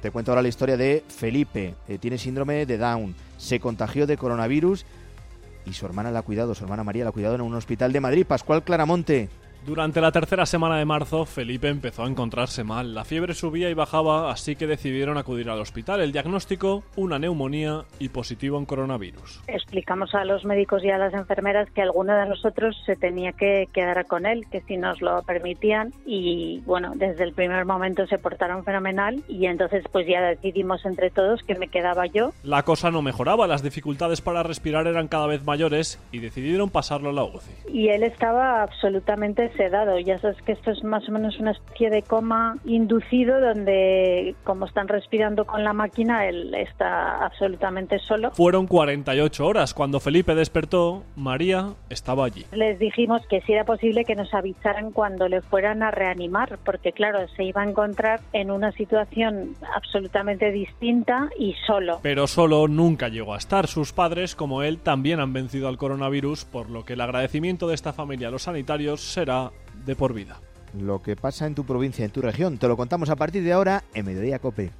Te cuento ahora la historia de Felipe. Eh, tiene síndrome de Down. Se contagió de coronavirus y su hermana la ha cuidado, su hermana María la ha cuidado en un hospital de Madrid. Pascual Claramonte. Durante la tercera semana de marzo, Felipe empezó a encontrarse mal. La fiebre subía y bajaba, así que decidieron acudir al hospital. El diagnóstico, una neumonía y positivo en coronavirus. Explicamos a los médicos y a las enfermeras que alguno de nosotros se tenía que quedar con él, que si nos lo permitían. Y bueno, desde el primer momento se portaron fenomenal y entonces pues ya decidimos entre todos que me quedaba yo. La cosa no mejoraba, las dificultades para respirar eran cada vez mayores y decidieron pasarlo a la UCI. Y él estaba absolutamente sedado. Ya sabes que esto es más o menos una especie de coma inducido donde, como están respirando con la máquina, él está absolutamente solo. Fueron 48 horas. Cuando Felipe despertó, María estaba allí. Les dijimos que si era posible que nos avisaran cuando le fueran a reanimar, porque claro, se iba a encontrar en una situación absolutamente distinta y solo. Pero solo nunca llegó a estar. Sus padres, como él, también han vencido al coronavirus, por lo que el agradecimiento de esta familia a los sanitarios será de por vida. Lo que pasa en tu provincia, en tu región, te lo contamos a partir de ahora en Mediodía Cope.